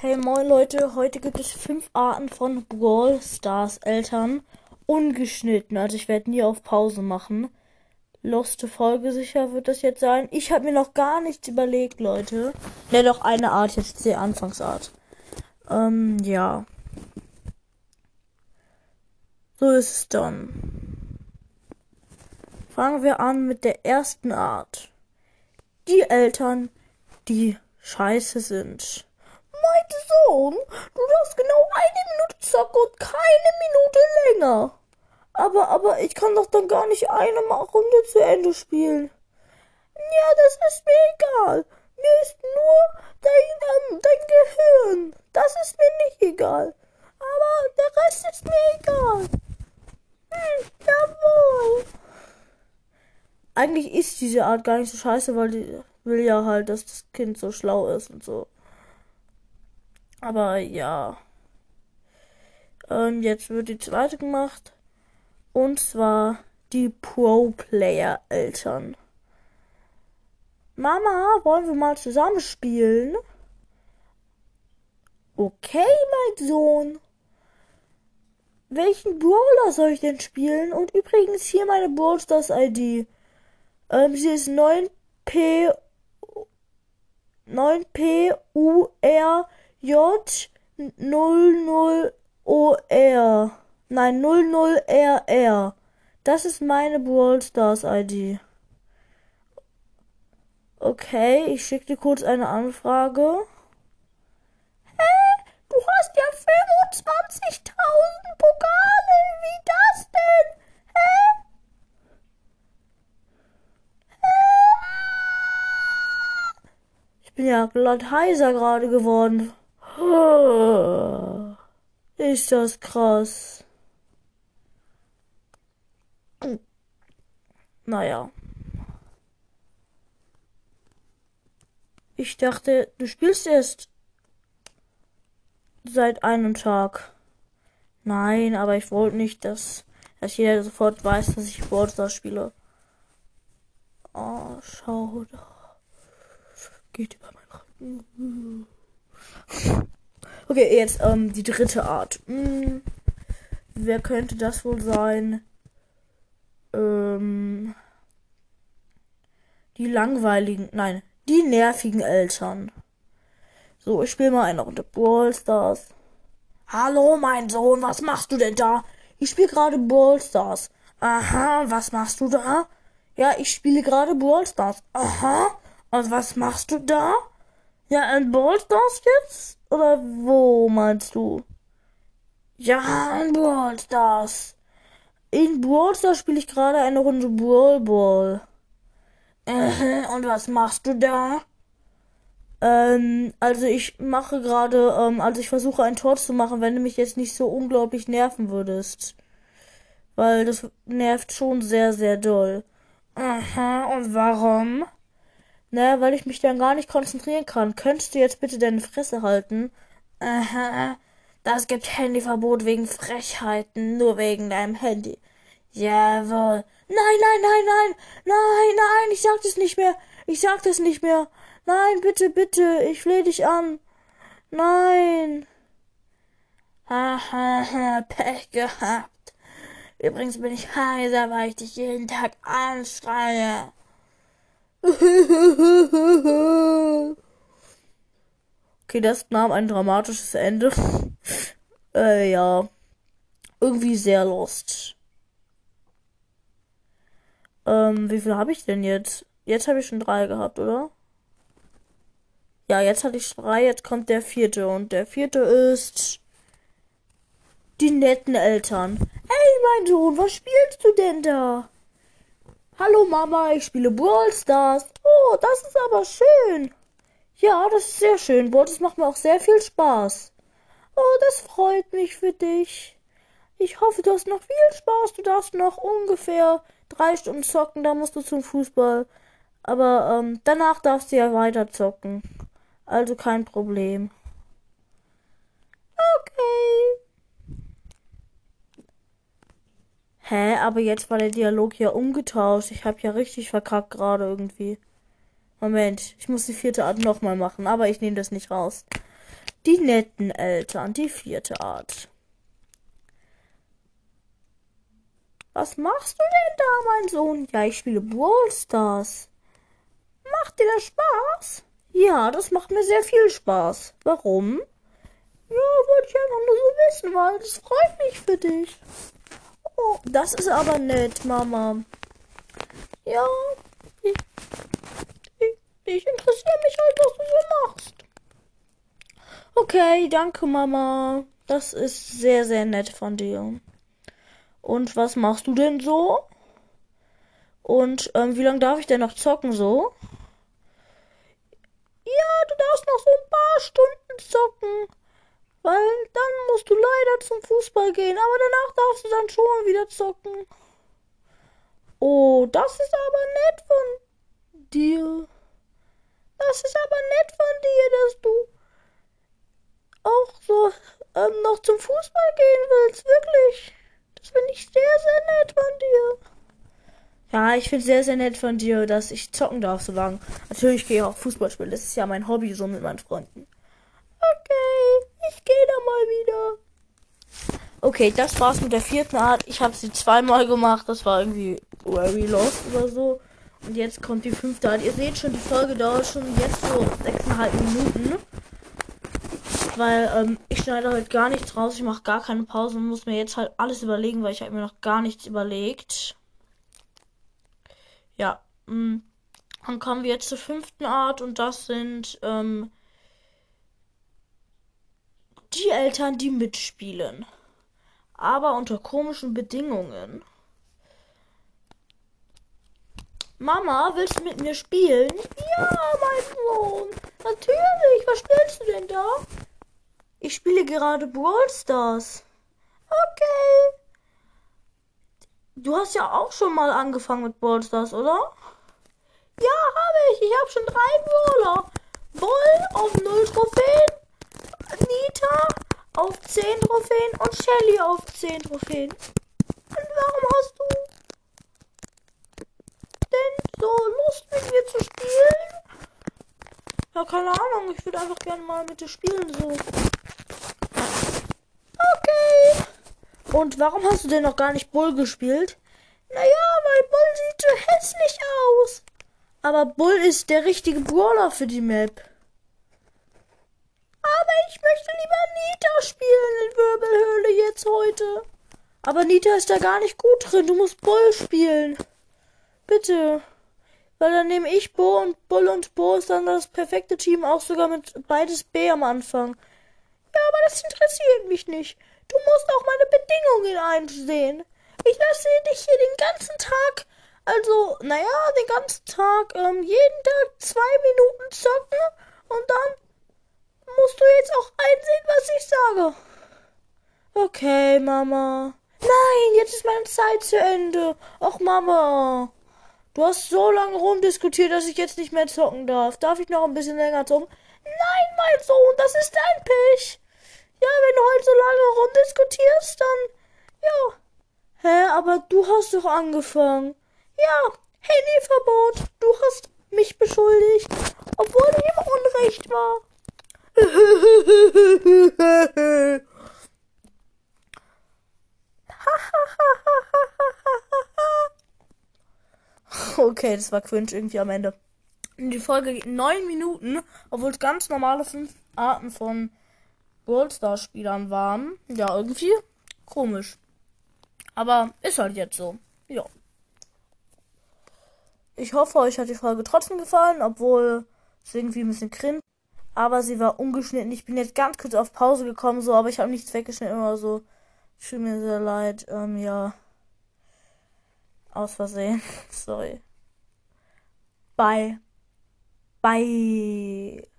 Hey moin Leute, heute gibt es fünf Arten von Brawl Stars Eltern. Ungeschnitten, also ich werde nie auf Pause machen. Loste Folge sicher wird das jetzt sein. Ich habe mir noch gar nichts überlegt, Leute. Ne, doch eine Art, jetzt die Anfangsart. Ähm, ja. So ist es dann. Fangen wir an mit der ersten Art. Die Eltern, die scheiße sind. Mein Sohn, du darfst genau eine Minute zocken und keine Minute länger. Aber, aber ich kann doch dann gar nicht eine Runde zu Ende spielen. Ja, das ist mir egal. Mir ist nur dein, ähm, dein Gehirn. Das ist mir nicht egal. Aber der Rest ist mir egal. Hm, jawohl. Eigentlich ist diese Art gar nicht so scheiße, weil die will ja halt, dass das Kind so schlau ist und so. Aber ja. Ähm, jetzt wird die zweite gemacht. Und zwar die Pro-Player-Eltern. Mama, wollen wir mal zusammen spielen? Okay, mein Sohn. Welchen Brawler soll ich denn spielen? Und übrigens hier meine Brawl Stars ID. Ähm, sie ist 9P 9P U R J 00 OR. Nein, 00RR. Das ist meine Brawl Stars ID. Okay, ich schicke dir kurz eine Anfrage. Hä? Du hast ja 25.000 Pokale. Wie das denn? Hä? Hä? Ich bin ja glatt heiser gerade geworden. Ist das krass. Naja. Ich dachte, du spielst erst seit einem Tag. Nein, aber ich wollte nicht, dass, dass jeder sofort weiß, dass ich Ballstars spiele. Oh, schau doch. Geht über meinen Rücken. Okay, jetzt ähm, die dritte Art. Hm, wer könnte das wohl sein? Ähm, die langweiligen, nein, die nervigen Eltern. So, ich spiele mal eine Runde Brawl Stars. Hallo, mein Sohn, was machst du denn da? Ich spiele gerade Brawl Stars. Aha, was machst du da? Ja, ich spiele gerade Brawl Stars. Aha, und was machst du da? Ja, in Brawl Stars jetzt? Oder wo meinst du? Ja, in Brawl Stars. In Brawl Stars spiele ich gerade eine Runde Brawl Ball. Äh, und was machst du da? Ähm, also ich mache gerade, ähm, also ich versuche ein Tor zu machen, wenn du mich jetzt nicht so unglaublich nerven würdest. Weil das nervt schon sehr, sehr doll. Aha, und warum? Naja, weil ich mich dann gar nicht konzentrieren kann. Könntest du jetzt bitte deine Fresse halten? Aha, das gibt Handyverbot wegen Frechheiten, nur wegen deinem Handy. Jawohl. Nein, nein, nein, nein, nein, nein, ich sag das nicht mehr. Ich sag das nicht mehr. Nein, bitte, bitte, ich fleh dich an. Nein. Haha, Pech gehabt. Übrigens bin ich heiser, weil ich dich jeden Tag anschreie. Okay, das nahm ein dramatisches Ende. äh, ja. Irgendwie sehr lost. Ähm, wie viel habe ich denn jetzt? Jetzt habe ich schon drei gehabt, oder? Ja, jetzt hatte ich drei, jetzt kommt der vierte. Und der vierte ist. Die netten Eltern. Hey, mein Sohn, was spielst du denn da? Hallo Mama, ich spiele Brawl Stars. Oh, das ist aber schön. Ja, das ist sehr schön. Brawl, das macht mir auch sehr viel Spaß. Oh, das freut mich für dich. Ich hoffe, du hast noch viel Spaß. Du darfst noch ungefähr drei Stunden zocken, dann musst du zum Fußball. Aber ähm, danach darfst du ja weiter zocken. Also kein Problem. Okay. Hä, aber jetzt war der Dialog ja umgetauscht. Ich hab ja richtig verkackt gerade irgendwie. Moment, ich muss die vierte Art nochmal machen, aber ich nehme das nicht raus. Die netten Eltern, die vierte Art. Was machst du denn da, mein Sohn? Ja, ich spiele Brawl Stars. Macht dir das Spaß? Ja, das macht mir sehr viel Spaß. Warum? Ja, wollte ich einfach nur so wissen, weil das freut mich für dich. Oh, das ist aber nett, Mama. Ja, ich, ich, ich interessiere mich halt, was du so machst. Okay, danke, Mama. Das ist sehr, sehr nett von dir. Und was machst du denn so? Und ähm, wie lange darf ich denn noch zocken so? Ja, du darfst noch so ein paar Stunden zocken. Weil dann musst du leider zum Fußball gehen, aber danach darfst du dann schon wieder zocken. Oh, das ist aber nett von dir. Das ist aber nett von dir, dass du auch so ähm, noch zum Fußball gehen willst, wirklich. Das finde ich sehr, sehr nett von dir. Ja, ich finde sehr, sehr nett von dir, dass ich zocken darf so lange. Natürlich gehe ich auch Fußball spielen. Das ist ja mein Hobby so mit meinen Freunden. Okay, ich gehe da mal wieder. Okay, das war's mit der vierten Art. Ich habe sie zweimal gemacht. Das war irgendwie very lost oder so. Und jetzt kommt die fünfte Art. Ihr seht schon, die Folge dauert schon jetzt so sechseinhalb Minuten weil ähm, ich schneide heute gar nichts raus. Ich mache gar keine Pause und muss mir jetzt halt alles überlegen, weil ich habe mir noch gar nichts überlegt. Ja, mh. Mm, dann kommen wir jetzt zur fünften Art und das sind ähm, die Eltern, die mitspielen. Aber unter komischen Bedingungen. Mama, willst du mit mir spielen? Ja, mein Sohn. Natürlich. Was spielst du denn da? Ich spiele gerade Brawl Stars. Okay. Du hast ja auch schon mal angefangen mit Brawl Stars, oder? Ja, habe ich. Ich habe schon drei Brawler. Bull auf 0 Trophäen, Nita auf 10 Trophäen und Shelly auf 10 Trophäen. Und warum hast du denn so Lust mit mir zu spielen? Ja, keine Ahnung. Ich würde einfach gerne mal mit dir spielen, so. Und warum hast du denn noch gar nicht Bull gespielt? Naja, weil Bull sieht so hässlich aus. Aber Bull ist der richtige Brawler für die Map. Aber ich möchte lieber Nita spielen in Wirbelhöhle jetzt heute. Aber Nita ist da gar nicht gut drin. Du musst Bull spielen. Bitte. Weil dann nehme ich Bo und Bull und Bo ist dann das perfekte Team, auch sogar mit beides B am Anfang. Ja, aber das interessiert mich nicht. Du musst auch meine Bedingungen einsehen. Ich lasse dich hier den ganzen Tag, also, naja, den ganzen Tag, ähm, jeden Tag zwei Minuten zocken und dann musst du jetzt auch einsehen, was ich sage. Okay, Mama. Nein, jetzt ist meine Zeit zu Ende. Ach, Mama. Du hast so lange rumdiskutiert, dass ich jetzt nicht mehr zocken darf. Darf ich noch ein bisschen länger zocken? Nein, mein Sohn, das ist dein Pech. Ja, wenn du halt so lange rumdiskutierst, dann. Ja. Hä, aber du hast doch angefangen. Ja, Handyverbot. Du hast mich beschuldigt, obwohl ich im Unrecht war. okay, das war cringe irgendwie am Ende. Die Folge geht neun Minuten, obwohl es ganz normale fünf Arten von Brawl Stars Spielern waren. Ja, irgendwie komisch. Aber ist halt jetzt so. Ja. Ich hoffe, euch hat die Folge trotzdem gefallen, obwohl es irgendwie ein bisschen cringe. Aber sie war ungeschnitten. Ich bin jetzt ganz kurz auf Pause gekommen, so, aber ich habe nichts weggeschnitten oder so. Tut mir sehr leid. Ähm, ja. Aus Versehen. Sorry. Bye. Bye.